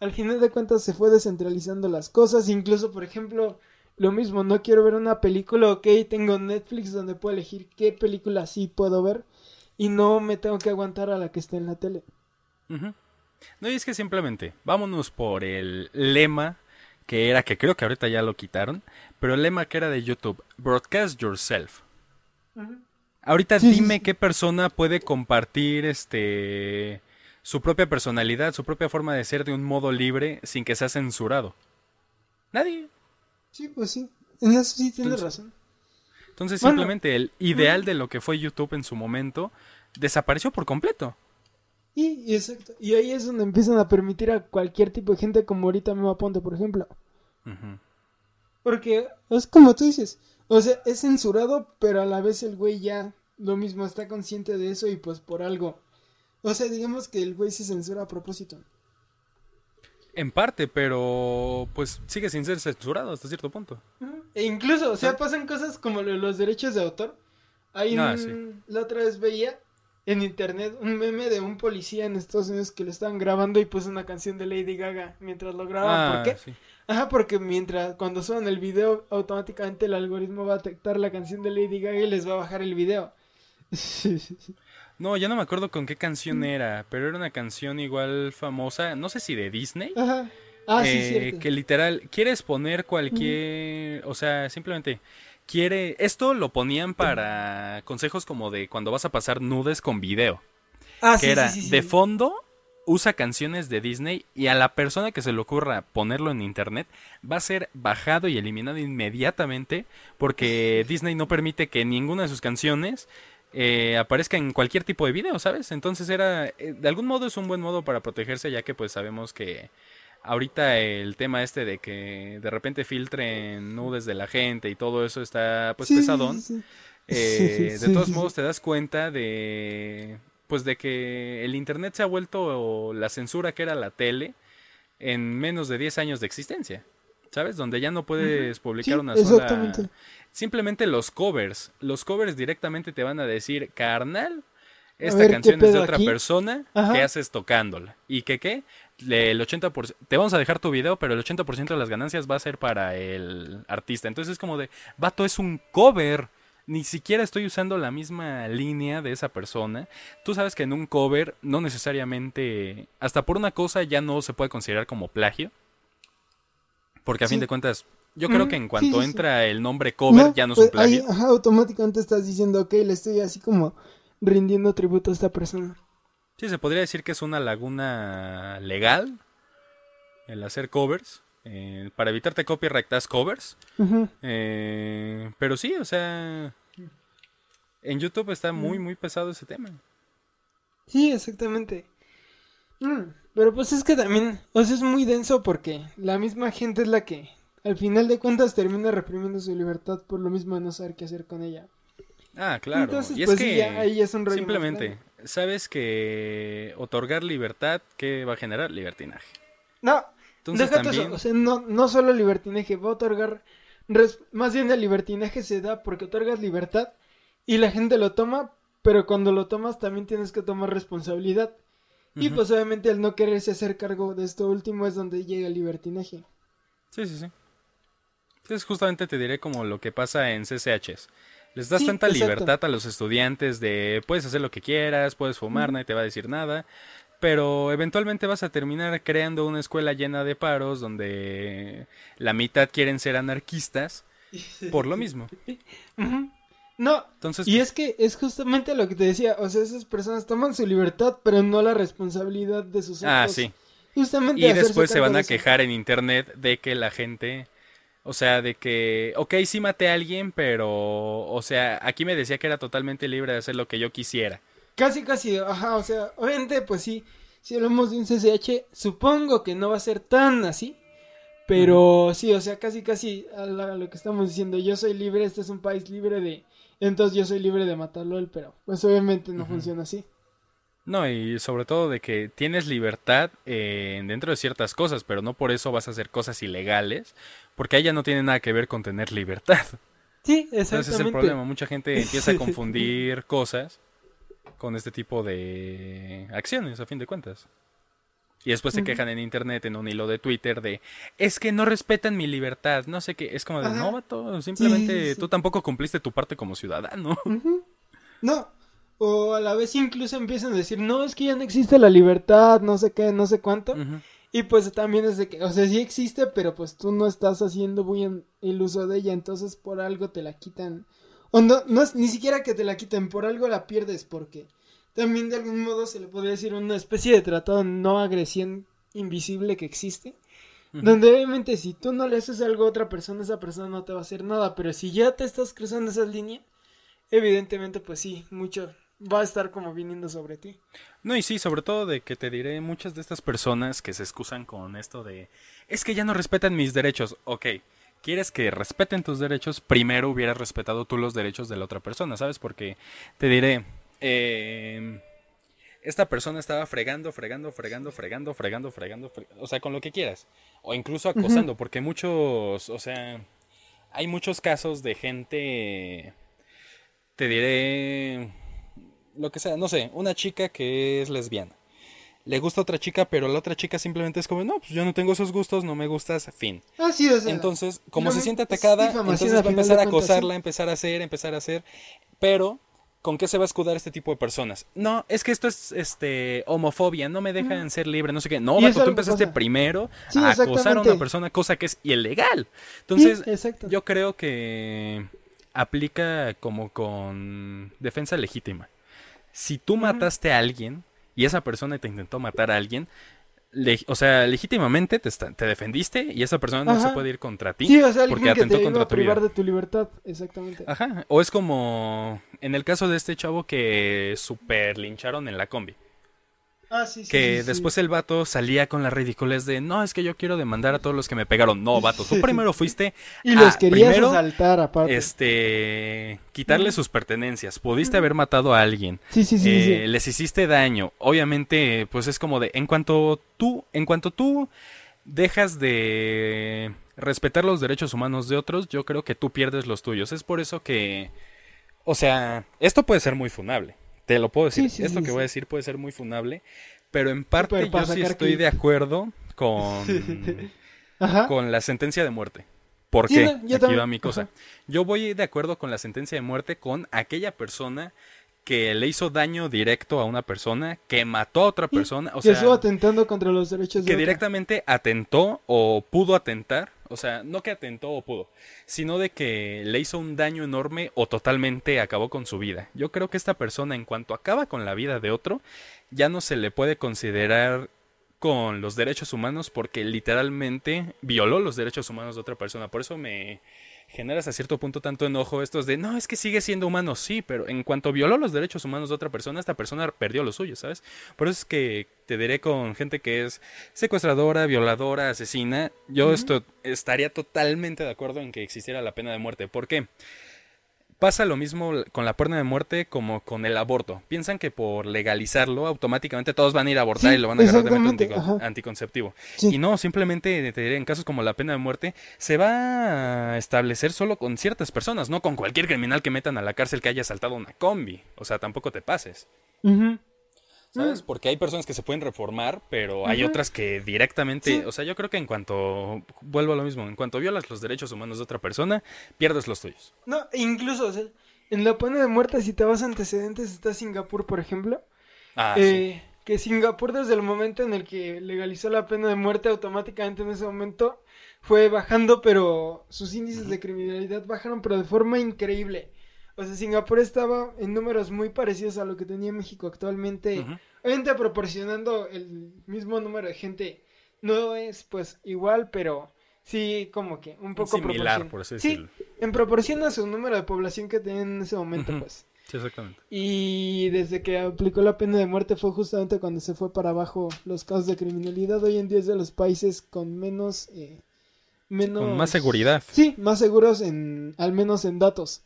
Al final de cuentas se fue descentralizando las cosas, incluso, por ejemplo, lo mismo, no quiero ver una película, ok, tengo Netflix donde puedo elegir qué película sí puedo ver y no me tengo que aguantar a la que esté en la tele. No, y es que simplemente, vámonos por el lema que era, que creo que ahorita ya lo quitaron, pero el lema que era de YouTube, Broadcast Yourself. Ahorita Sí, dime sí. qué persona puede compartir este su propia personalidad, su propia forma de ser de un modo libre sin que sea censurado. Nadie. Sí, pues sí. En eso sí tienes razón. Entonces simplemente el ideal de lo que fue YouTube en su momento desapareció por completo. Y, exacto. Y ahí es donde empiezan a permitir a cualquier tipo de gente como ahorita me Ponte, por ejemplo. Porque es como tú dices. O sea, es censurado, pero a la vez el güey ya lo mismo está consciente de eso y pues por algo. O sea, digamos que el güey se censura a propósito. En parte, pero pues sigue sin ser censurado hasta cierto punto. E incluso, o sea, pasan cosas como los derechos de autor. Hay ah, La otra vez veía en internet un meme de un policía en Estados Unidos que lo estaban grabando y puso una canción de Lady Gaga mientras lo grababa. ¿Por ah, qué? Ajá, porque mientras cuando suban el video, automáticamente el algoritmo va a detectar la canción de Lady Gaga y les va a bajar el video. <laughs> Sí, sí, sí. No, ya no me acuerdo con qué canción era, pero era una canción igual famosa, no sé si de Disney. Ajá. Ah, sí, eh, cierto. Que literal, quieres poner cualquier, o sea, simplemente quiere, esto lo ponían para consejos como de cuando vas a pasar nudes con video. Ah, que era de fondo usa canciones de Disney y a la persona que se le ocurra ponerlo en internet va a ser bajado y eliminado inmediatamente porque Disney no permite que ninguna de sus canciones eh, aparezca en cualquier tipo de video, ¿sabes? Entonces era, eh, de algún modo es un buen modo para protegerse ya que pues sabemos que ahorita el tema este de que de repente filtren nudes de la gente y todo eso está pues pesadón. Eh, <laughs> de todos modos te das cuenta de pues de que el internet se ha vuelto la censura que era la tele en menos de 10 años de existencia. ¿Sabes? Donde ya no puedes publicar una sola Simplemente los covers. Los covers directamente te van a decir, carnal, esta canción es de otra persona, ¿qué haces tocándola? ¿Y qué qué? El 80%, te vamos a dejar tu video, pero el 80% de las ganancias va a ser para el artista. Entonces es como de, vato, es un cover. Ni siquiera estoy usando la misma línea de esa persona. Tú sabes que en un cover no necesariamente, hasta por una cosa ya no se puede considerar como plagio. Porque a fin de cuentas, yo creo que en cuanto entra el nombre cover ya no es un pues, plagio. ajá, automáticamente estás diciendo, ok, le estoy así como rindiendo tributo a esta persona. Sí, se podría decir que es una laguna legal el hacer covers. Eh, para evitarte copyright das covers. Eh, pero sí, o sea, en YouTube está muy, muy pesado ese tema. Sí, exactamente. Mm, pero pues es que también, o sea, es muy denso porque la misma gente es la que al final de cuentas termina reprimiendo su libertad por lo mismo de no saber qué hacer con ella. Ah, claro. y es pues, que ahí es un simplemente, sabes que otorgar libertad, ¿qué va a generar? Libertinaje. No, Entonces, también... o sea, no, no solo libertinaje, va a otorgar, más bien el libertinaje se da porque otorgas libertad y la gente lo toma, pero cuando lo tomas también tienes que tomar responsabilidad. Y pues obviamente al no quererse hacer cargo de esto último es donde llega el libertinaje. Sí, sí, sí. Entonces justamente te diré como lo que pasa en CCHs. Les das tanta libertad a los estudiantes de puedes hacer lo que quieras, puedes fumar, nadie te va a decir nada, pero eventualmente vas a terminar creando una escuela llena de paros donde la mitad quieren ser anarquistas por lo mismo. <laughs> No, Entonces, y es que es justamente lo que te decía, o sea, esas personas toman su libertad, pero no la responsabilidad de sus actos. Ah, sí. Justamente y después se van a quejar en internet de que la gente o sea, de que, ok, sí maté a alguien, pero, o sea, aquí me decía que era totalmente libre de hacer lo que yo quisiera. Casi, casi, ajá, o sea, obviamente, pues sí, si hablamos de un CCH, supongo que no va a ser tan así, pero sí, o sea, casi, casi a, lo que estamos diciendo, yo soy libre, este es un país libre de, entonces yo soy libre de matarlo él, pero pues obviamente no funciona así. No, y sobre todo de que tienes libertad eh, dentro de ciertas cosas, pero no por eso vas a hacer cosas ilegales, porque ella no tiene nada que ver con tener libertad. Sí, exactamente. Ese es el problema, mucha gente empieza a <laughs> confundir cosas con este tipo de acciones, a fin de cuentas. Y después se quejan en internet, en un hilo de Twitter, de es que no respetan mi libertad, no sé qué, es como de no, vato, simplemente tú tampoco cumpliste tu parte como ciudadano. <laughs> No, o a la vez incluso empiezan a decir, no, es que ya no existe la libertad, no sé qué, no sé cuánto. Y pues también es de que, o sea, sí existe, pero pues tú no estás haciendo bien el uso de ella, entonces por algo te la quitan. O no, no es ni siquiera que te la quiten, por algo la pierdes porque también de algún modo se le podría decir una especie de tratado no agresión invisible que existe. Donde obviamente si tú no le haces algo a otra persona, esa persona no te va a hacer nada. Pero si ya te estás cruzando esa línea, evidentemente pues sí, mucho va a estar como viniendo sobre ti. No, y sí, sobre todo de que te diré muchas de estas personas que se excusan con esto de es que ya no respetan mis derechos. Ok, quieres que respeten tus derechos, primero hubieras respetado tú los derechos de la otra persona, ¿sabes? Porque te diré, eh, esta persona estaba fregando, fregando, fregando, fregando, fregando, fregando, o sea, con lo que quieras. O incluso acosando, porque muchos, o sea, hay muchos casos de gente, te diré, lo que sea, no sé, una chica que es lesbiana. Le gusta otra chica, pero la otra chica simplemente es como, no, pues yo no tengo esos gustos, no me gustas, fin. Sí, o sea, entonces, como se siente atacada, entonces va a empezar a acosarla, empezar a hacer, empezar a hacer, pero ¿Con qué se va a escudar este tipo de personas? No, es que esto es este homofobia, no me dejan ser libre, no sé qué. No, vato, tú empezaste primero a acosar a una persona, cosa que es ilegal. Entonces, yo creo que aplica como con defensa legítima. Si tú mataste a alguien y esa persona te intentó matar a alguien, o sea, legítimamente te, te, defendiste y esa persona no se puede ir contra ti sí, o sea, porque atentó contra tu privar de tu libertad, exactamente. Ajá, o es como en el caso de este chavo que super lincharon en la combi. Ah, sí, sí, que después el vato salía con la ridiculez de no, es que yo quiero demandar a todos los que me pegaron. No, vato, tú <laughs> primero fuiste y los querías asaltar aparte. Este, quitarle sus pertenencias. Pudiste haber matado a alguien. Sí, sí, sí, eh, Les hiciste daño. Obviamente, pues es como de en cuanto tú, en cuanto tú dejas de respetar los derechos humanos de otros, yo creo que tú pierdes los tuyos. Es por eso que o sea, esto puede ser muy funable. Te lo puedo decir. Esto que voy a decir puede ser muy funable. Pero en parte yo sí estoy de acuerdo <laughs> con, con la sentencia de muerte. ¿Por qué? Aquí va mi cosa. Yo voy de acuerdo con la sentencia de muerte con aquella persona que le hizo daño directo a una persona, que mató a otra persona, o que estuvo atentando contra los derechos de Que directamente atentó o pudo atentar, o sea, no que atentó o pudo, sino de que le hizo un daño enorme o totalmente acabó con su vida. Yo creo que esta persona en cuanto acaba con la vida de otro, ya no se le puede considerar con los derechos humanos porque literalmente violó los derechos humanos de otra persona. Por eso me generas a cierto punto tanto enojo estos de, no, es que sigue siendo humano, sí, pero en cuanto violó los derechos humanos de otra persona, esta persona perdió los suyos, ¿sabes? Por eso es que te diré con gente que es secuestradora, violadora, asesina, yo esto, estaría totalmente de acuerdo en que existiera la pena de muerte. ¿Por qué? Pasa lo mismo con la pena de muerte como con el aborto. Piensan que por legalizarlo automáticamente todos van a ir a abortar y lo van a agarrar de método anticonceptivo. Y no, simplemente en casos como la pena de muerte se va a establecer solo con ciertas personas, no con cualquier criminal que metan a la cárcel que haya saltado una combi. O sea, tampoco te pases. ¿Sabes? Mm. Porque hay personas que se pueden reformar, pero hay otras que directamente, o sea, yo creo que en cuanto, vuelvo a lo mismo, en cuanto violas los derechos humanos de otra persona, pierdes los tuyos. No, incluso, o sea, en la pena de muerte, si te vas a antecedentes, está Singapur, por ejemplo. Ah, eh, Que Singapur, desde el momento en el que legalizó la pena de muerte, automáticamente en ese momento fue bajando, pero sus índices de criminalidad bajaron, pero de forma increíble. O sea, Singapur estaba en números muy parecidos a lo que tenía México actualmente. Obviamente proporcionando el mismo número de gente. No es pues igual, pero sí como que un poco similar, por así decirlo. Sí, en proporción a su número de población que tenía en ese momento, pues. Sí, exactamente. Y desde que aplicó la pena de muerte fue justamente cuando se fue para abajo los casos de criminalidad. Hoy en día es de los países con menos... Eh, menos... Con más seguridad. Sí, más seguros en... al menos en datos.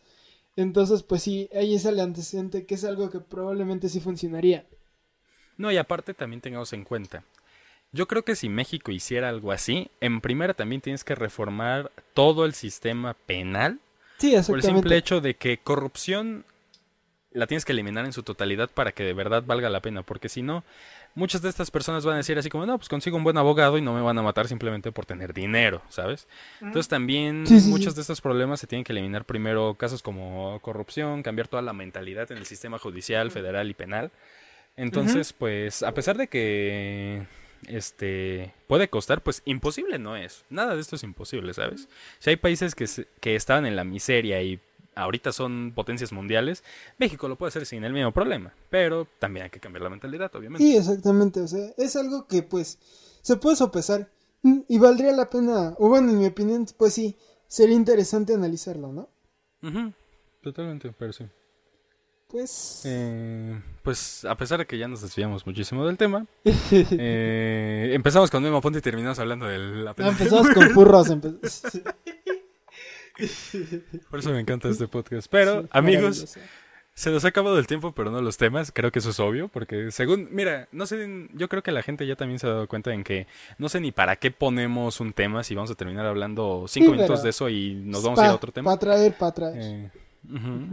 Entonces, pues sí, ahí es el antecedente, que es algo que probablemente sí funcionaría. No, y aparte también tengamos en cuenta, yo creo que si México hiciera algo así, en primera también tienes que reformar todo el sistema penal. Sí, Por el simple hecho de que corrupción la tienes que eliminar en su totalidad para que de verdad valga la pena, porque si no, muchas de estas personas van a decir así como, no, pues consigo un buen abogado y no me van a matar simplemente por tener dinero, ¿sabes? Entonces también muchos de estos problemas se tienen que eliminar primero, casos como corrupción, cambiar toda la mentalidad en el sistema judicial, federal y penal. Entonces, pues, a pesar de que este puede costar, pues imposible no es. Nada de esto es imposible, ¿sabes? Si hay países que, que estaban en la miseria y ahorita son potencias mundiales, México lo puede hacer sin el mismo problema, pero también hay que cambiar la mentalidad, obviamente. Sí, exactamente, o sea, es algo que pues se puede sopesar y valdría la pena, o bueno, en mi opinión, pues sí, sería interesante analizarlo, ¿no? Totalmente, pero sí. Pues... Eh, pues a pesar de que ya nos desviamos muchísimo del tema, <laughs> eh, empezamos con Memo Ponte y terminamos hablando de la ah, Empezamos con furros. <laughs> <laughs> Por eso me encanta este podcast. Pero, amigos, se nos ha acabado el tiempo, pero no los temas. Creo que eso es obvio, porque según, mira, no sé, yo creo que la gente ya también se ha dado cuenta en que no sé ni para qué ponemos un tema si vamos a terminar hablando cinco minutos de eso y nos vamos a ir a otro tema. Para traer, para traer. Eh,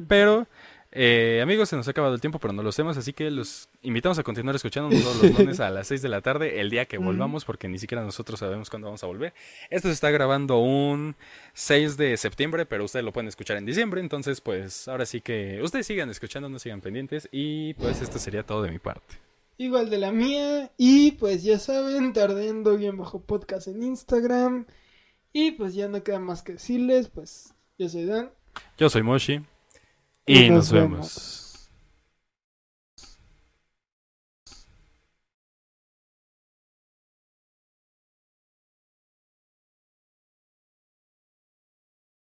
pero eh, amigos, se nos ha acabado el tiempo, pero no lo hacemos, así que los invitamos a continuar escuchando todos los lunes a las 6 de la tarde, el día que volvamos, porque ni siquiera nosotros sabemos cuándo vamos a volver. Esto se está grabando un 6 de septiembre, pero ustedes lo pueden escuchar en diciembre, entonces pues ahora sí que ustedes sigan escuchando, no sigan pendientes, y pues esto sería todo de mi parte. Igual de la mía, y pues ya saben, tardando bien bajo podcast en Instagram, y pues ya no queda más que decirles, pues yo soy Dan. Yo soy Moshi. Y nos, vemos.